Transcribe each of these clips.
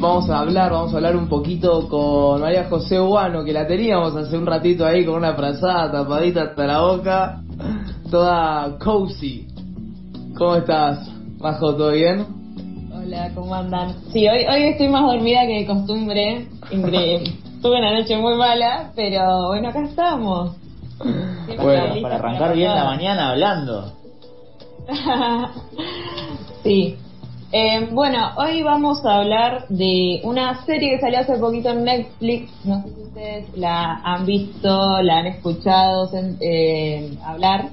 Vamos a hablar, vamos a hablar un poquito con María José Guano, que la teníamos hace un ratito ahí con una frazada tapadita hasta la boca, toda cozy. ¿Cómo estás, Majo? ¿Todo bien? Hola, ¿cómo andan? Sí, hoy, hoy estoy más dormida que de costumbre. Increíble. Tuve una noche muy mala, pero bueno, acá estamos. Siempre Bueno, para arrancar bien la mañana hablando. sí. Eh, bueno, hoy vamos a hablar de una serie que salió hace poquito en Netflix. No sé si ustedes la han visto, la han escuchado eh, hablar.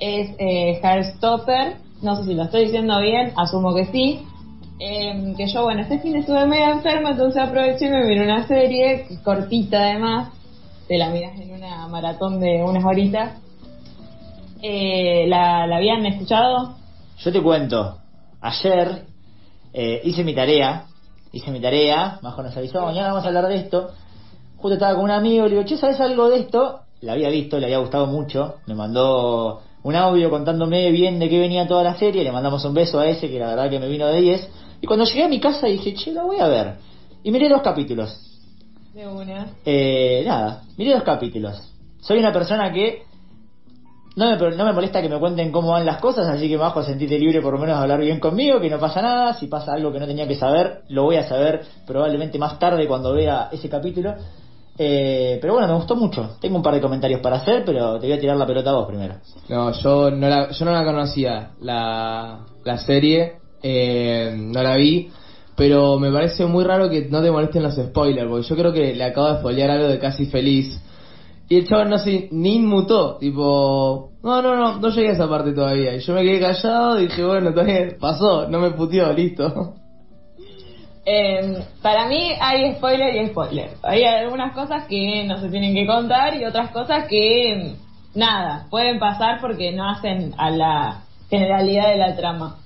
Es eh, Heartstopper. No sé si lo estoy diciendo bien, asumo que sí. Eh, que yo, bueno, este fin estuve medio enferma, entonces aproveché y me miré una serie cortita además. Te la miras en una maratón de unas horitas. Eh, ¿la, ¿La habían escuchado? Yo te cuento, ayer eh, hice mi tarea, hice mi tarea, Majo nos avisó, mañana vamos a hablar de esto. Justo estaba con un amigo, le digo, che, ¿sabes algo de esto? La había visto, le había gustado mucho, me mandó un audio contándome bien de qué venía toda la serie, le mandamos un beso a ese, que la verdad que me vino de 10. Y cuando llegué a mi casa dije, che, la voy a ver. Y miré dos capítulos. De una. Eh, nada, miré dos capítulos. Soy una persona que no me, no me molesta que me cuenten cómo van las cosas, así que bajo sentirte libre por lo menos de hablar bien conmigo, que no pasa nada. Si pasa algo que no tenía que saber, lo voy a saber probablemente más tarde cuando vea ese capítulo. Eh, pero bueno, me gustó mucho. Tengo un par de comentarios para hacer, pero te voy a tirar la pelota a vos primero. No, yo no la, yo no la conocía, la, la serie, eh, no la vi, pero me parece muy raro que no te molesten los spoilers, porque yo creo que le acabo de spoilear algo de Casi Feliz. Y el chaval no se ni inmutó, tipo, no, no, no, no llegué a esa parte todavía. Y yo me quedé callado y dije, bueno, todavía pasó, no me puteó, listo. Eh, para mí hay spoiler y spoiler. Hay algunas cosas que no se tienen que contar y otras cosas que nada, pueden pasar porque no hacen a la generalidad de la trama.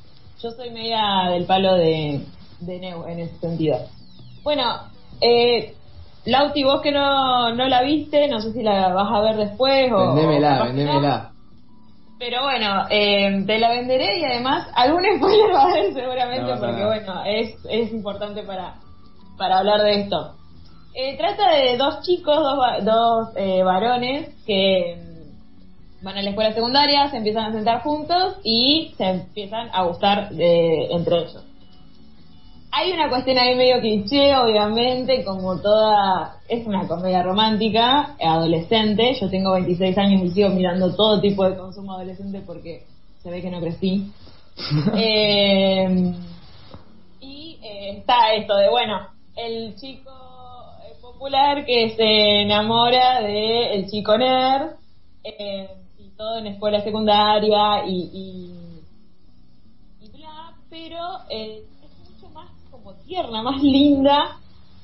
Yo soy media del palo de, de Neu en ese sentido. Bueno, eh, Lauti, vos que no, no la viste, no sé si la vas a ver después o... Vendémela, vendémela. Pero bueno, eh, te la venderé y además algún spoiler va a haber seguramente No porque bueno, es, es importante para, para hablar de esto. Eh, trata de dos chicos, dos, dos eh, varones que mm, van a la escuela secundaria, se empiezan a sentar juntos y se empiezan a gustar de, entre ellos. Hay una cuestión ahí medio cliché, obviamente, como toda... Es una comedia romántica, eh, adolescente. Yo tengo 26 años y sigo mirando todo tipo de consumo adolescente porque se ve que no crecí. Eh, y eh, está esto de, bueno, el chico popular que se enamora del el chico nerd eh, y todo en escuela secundaria y, y, y bla, pero eh, es mucho más como tierna, más linda.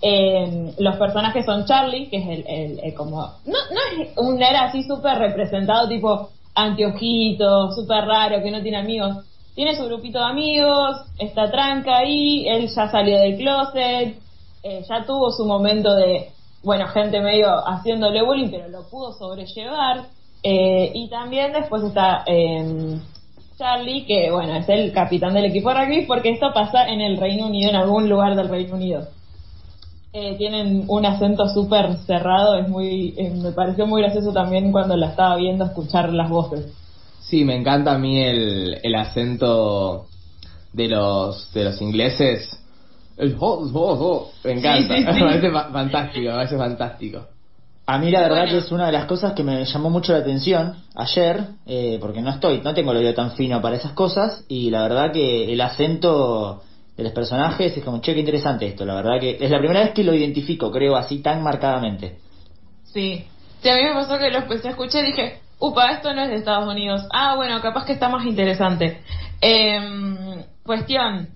Eh, los personajes son Charlie, que es el, el- como... No, no es un nerd así súper representado, tipo anteojito, súper raro, que no tiene amigos. Tiene su grupito de amigos, está tranca ahí, él ya salió del closet, eh, ya tuvo su momento de, bueno, gente medio haciéndole bullying, pero lo pudo sobrellevar. Eh, y también después está eh, Charlie, que bueno, es el capitán del equipo de rugby, porque esto pasa en el Reino Unido, en algún lugar del Reino Unido. Eh, tienen un acento súper cerrado, es muy, eh, me pareció muy gracioso también cuando la estaba viendo escuchar las voces. Sí, me encanta a mí el, el acento de los de los ingleses. El ho, ho, ho. Me encanta, Sí, sí, sí. me parece fa- fantástico, me parece fantástico. A mí la verdad Bueno. que es una de las cosas que me llamó mucho la atención ayer, eh, porque no estoy, no tengo el oído tan fino para esas cosas, y la verdad que el acento de los personajes es como, che, qué interesante esto, la verdad que es la primera vez que lo identifico, creo, así tan marcadamente. Sí. Sí, a mí me pasó que lo empecé a escuchar y dije, upa, esto no es de Estados Unidos. Ah, bueno, capaz que está más interesante. Em, cuestión.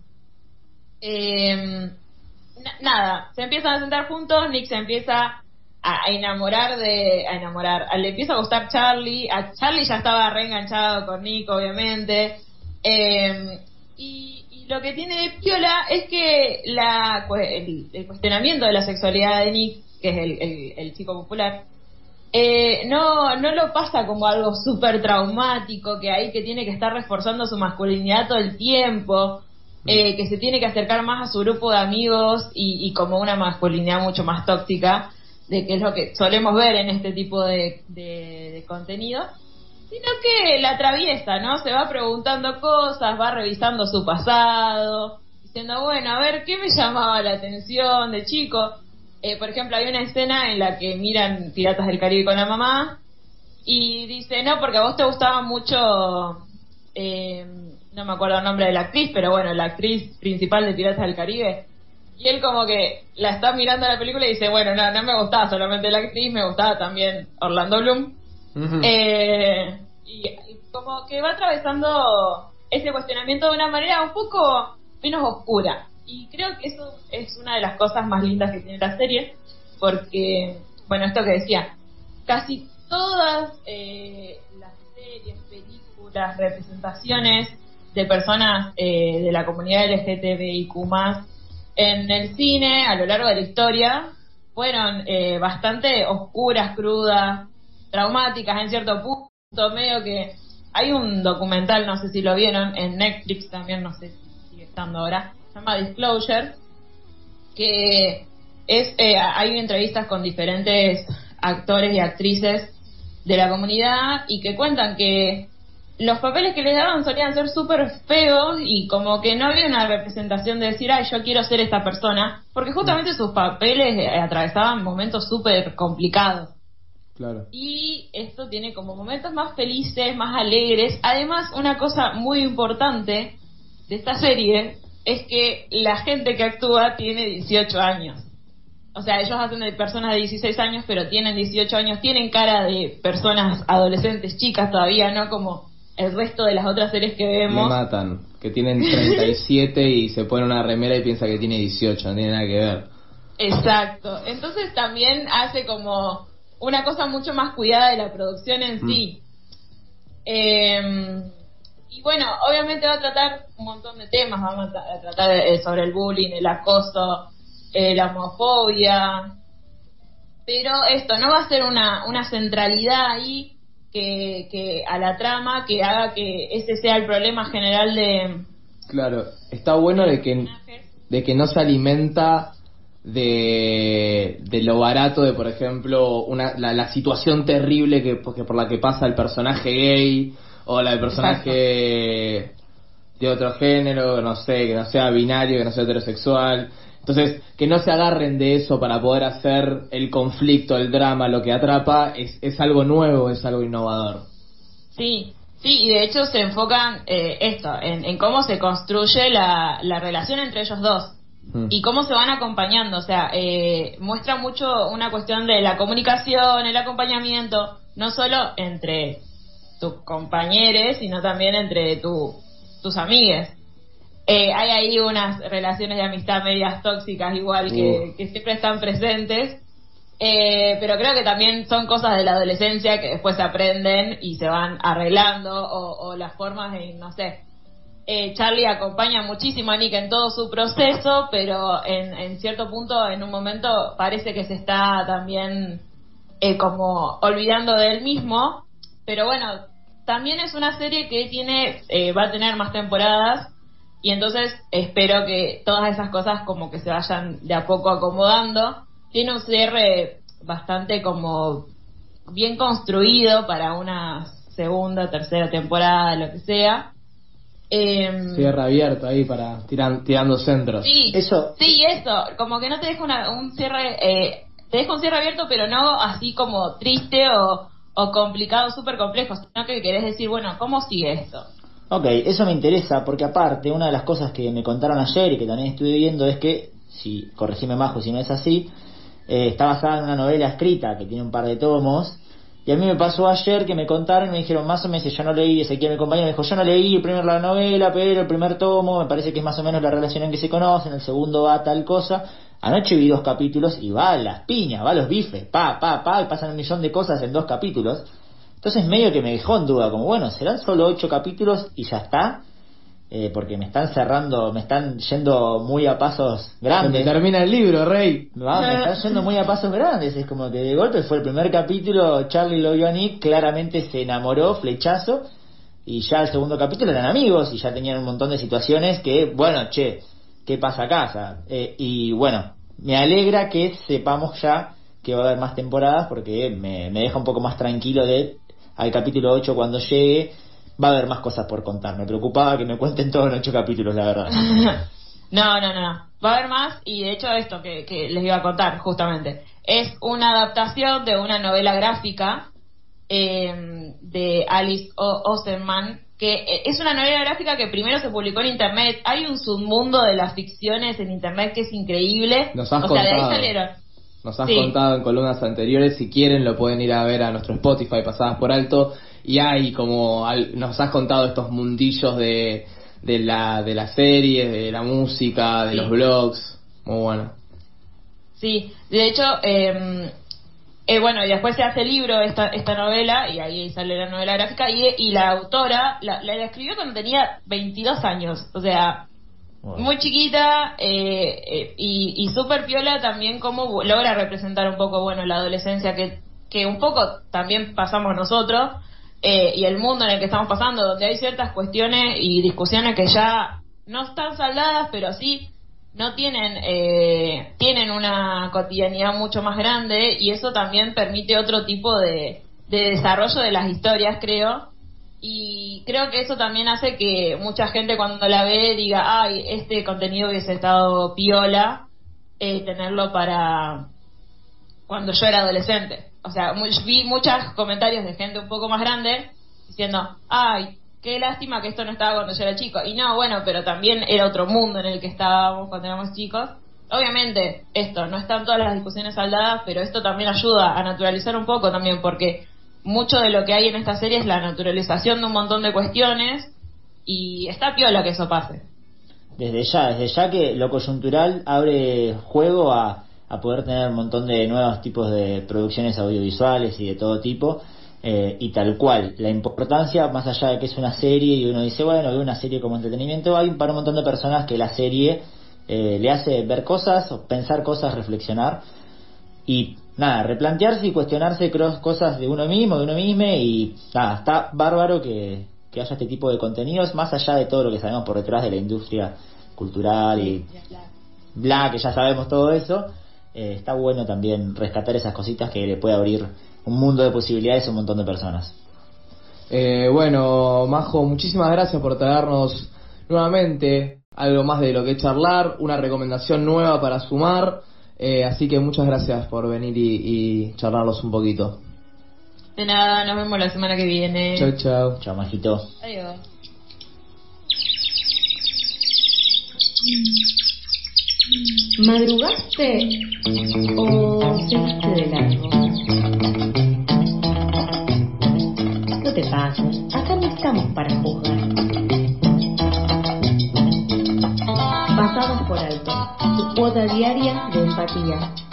Em, na- nada, se empiezan a sentar juntos, Nick se empieza a, enamorar de, a enamorar, le empieza a gustar Charlie, a Charlie ya estaba reenganchado con Nick, obviamente, eh, y, lo que tiene de piola es que la, el, cuestionamiento de la sexualidad de Nick, que es el, el, chico popular, eh, no, no lo pasa como algo súper traumático, que ahí que tiene que estar reforzando su masculinidad todo el tiempo, eh, que se tiene que acercar más a su grupo de amigos y, y como una masculinidad mucho más tóxica de que es lo que solemos ver en este tipo de, de, contenido, sino que la atraviesa, ¿no? Se va preguntando cosas, va revisando su pasado, diciendo, bueno, a ver, ¿qué me llamaba la atención de chico? Eh, por ejemplo, hay una escena en la que miran Piratas del Caribe con la mamá y dice, no, porque a vos te gustaba mucho, eh, no me acuerdo el nombre de la actriz, pero bueno, la actriz principal de Piratas del Caribe, y él como que la está mirando la película y dice, bueno, no, no me gustaba solamente la actriz, me gustaba también Orlando Bloom. Eh, y, como que va atravesando ese cuestionamiento de una manera un poco menos oscura. Y creo que eso es una de las cosas más lindas que tiene la serie, porque, bueno, esto que decía, casi todas eh, las series, películas, representaciones de personas eh, de la comunidad LGTBIQ en el cine a lo largo de la historia fueron eh, bastante oscuras, crudas, traumáticas en cierto punto, medio que hay un documental, no sé si lo vieron, en Netflix también, no sé si sigue estando ahora, se llama Disclosure, que es, eh, hay entrevistas con diferentes actores y actrices de la comunidad y que cuentan que los papeles que les daban solían ser súper feos y como que no había una representación de decir, ay, yo quiero ser esta persona, porque justamente sus papeles eh, atravesaban momentos súper complicados. Claro. Y esto tiene como momentos más felices, más alegres. Además, una cosa muy importante de esta serie es que la gente que actúa tiene 18 años. O sea, ellos hacen de personas de 16 años, pero tienen 18 años, tienen cara de personas adolescentes, chicas todavía, no como el resto de las otras series que vemos. Me matan, que tienen 37 y se pone una remera y piensa que tiene 18, no tiene nada que ver. Exacto, entonces también hace como una cosa mucho más cuidada de la producción en mm. sí. Em, y bueno, obviamente va a tratar un montón de temas, vamos a, tratar eh, sobre el bullying, el acoso, eh, la homofobia, pero esto no va a ser una, una centralidad ahí que, a la trama que haga que ese sea el problema general de... Claro, está bueno de que, de que no se alimenta de, de lo barato de, por ejemplo, una, la, situación terrible que, por la que pasa el personaje gay o la del personaje de otro género, no sé, que no sea binario, que no sea heterosexual. Entonces, que no se agarren de eso para poder hacer el conflicto, el drama, lo que atrapa, es, es algo nuevo, es algo innovador. Sí, sí, y de hecho se enfocan eh, esto, en, cómo se construye la, la relación entre ellos dos mm. y cómo se van acompañando. O sea, eh, muestra mucho una cuestión de la comunicación, el acompañamiento, no solo entre tus compañeros, sino también entre tu, tus amigues. Eh, hay ahí unas relaciones de amistad medias tóxicas igual que, siempre están presentes. Eh, pero creo que también son cosas de la adolescencia que después se aprenden y se van arreglando o, las formas de, no sé. Eh, Charlie acompaña muchísimo a Nick en todo su proceso, pero en, en cierto punto, en un momento, parece que se está también como olvidando de él mismo. Pero bueno, también es una serie que tiene, va a tener más temporadas y entonces espero que todas esas cosas como que se vayan de a poco acomodando. Tiene un cierre bastante como bien construido para una segunda, tercera temporada, lo que sea. Eh, Cierre abierto ahí para tirar, tirando centros. Sí, eso. Sí, eso. Como que no te deja un cierre, eh, te deja un cierre abierto, pero no así como triste o, o complicado, súper complejo, sino que querés decir, bueno, ¿cómo sigue esto? Ok, eso me interesa porque aparte, una de las cosas que me contaron ayer y que también estuve viendo es que, si corregime Majo si no es así, eh, está basada en una novela escrita que tiene un par de tomos. Y a mí me pasó ayer que me contaron me dijeron más o menos, yo no leí, Ezequiel mi compañero me dijo, yo no leí primero la novela, pero el primer tomo me parece que es más o menos la relación en que se conocen, el segundo va tal cosa. Anoche vi dos capítulos y va las piñas, va los bifes, pa, pa, pa, y pasan un millón de cosas en dos capítulos. Entonces medio que me dejó en duda, como bueno, serán solo ocho capítulos y ya está, eh, porque me están cerrando, me están yendo muy a pasos Se me grandes. termina el libro, Rey. Va, me están yendo muy a pasos grandes, es como que de golpe fue el primer capítulo, Charlie lo vio a Nick, claramente se enamoró, flechazo, y ya el segundo capítulo eran amigos y ya tenían un montón de situaciones que, bueno, che, ¿qué pasa acá? O sea, eh, y bueno, me alegra que sepamos ya que va a haber más temporadas porque me, me deja un poco más tranquilo de al capítulo 8 cuando llegue va a haber más cosas por contar. Me preocupaba que me cuenten todo en ocho capítulos, la verdad. No, no, no, no. Va a haber más y de hecho esto que, que les iba a contar justamente es una adaptación de una novela gráfica eh, de Alice o Osenman que eh, es una novela gráfica que primero se publicó en internet. Hay un submundo de las ficciones en internet que es increíble. Nos has o sea, de ahí contado. salieron. Nos has Sí. contado en columnas anteriores, si quieren lo pueden ir a ver a nuestro Spotify pasadas por alto y hay como al- nos has contado estos mundillos de, de la de las series, de la música, de Sí. los blogs, muy bueno. Sí, de hecho, eh, eh, bueno, y después se hace libro esta, esta novela, y ahí sale la novela gráfica, y, y la autora la, la escribió cuando tenía 22 años, o sea, Bueno. muy chiquita, eh, eh, y, y súper piola también como logra representar un poco, bueno, la adolescencia que, que un poco también pasamos nosotros, eh, y el mundo en el que estamos pasando, donde hay ciertas cuestiones y discusiones que ya no están saldadas, pero sí no tienen eh, tienen una cotidianidad mucho más grande y eso también permite otro tipo de, de desarrollo de las historias creo. Y creo que eso también hace que mucha gente cuando la ve diga ay este contenido hubiese estado piola eh, tenerlo para cuando yo era adolescente o sea mu- vi muchos comentarios de gente un poco más grande diciendo ay qué lástima que esto no estaba cuando yo era chico. Y no, bueno, pero también era otro mundo en el que estábamos cuando éramos chicos. Obviamente, esto, no están todas las discusiones saldadas, pero esto también ayuda a naturalizar un poco también, porque mucho de lo que hay en esta serie es la naturalización de un montón de cuestiones y está piola que eso pase. Desde ya, desde ya que lo coyuntural abre juego a, a poder tener un montón de nuevos tipos de producciones audiovisuales y de todo tipo. eh, y tal cual, la importancia, más allá de que es una serie y uno dice, bueno, veo una serie como entretenimiento, hay para un montón de personas que la serie eh, le hace ver cosas, o pensar cosas, reflexionar y nada, replantearse y cuestionarse cosas de uno mismo, de uno mismo y nada, está bárbaro que, que haya este tipo de contenidos más allá de todo lo que sabemos por detrás de la industria cultural y bla, que ya sabemos todo eso, eh, está bueno también rescatar esas cositas que le puede abrir un mundo de posibilidades a un montón de personas. Eh, bueno, Majo, muchísimas gracias por traernos nuevamente algo más de lo que charlar, una recomendación nueva para sumar, eh, así que muchas gracias por venir y, y charlarlos un poquito. De nada, nos vemos la semana que viene. Chau, chau. Chao, majito. Adiós. ¿Madrugaste o seguiste de largo? No te pases, acá no estamos para juzgar. Pasados por alto, tu cuota diaria de empatía.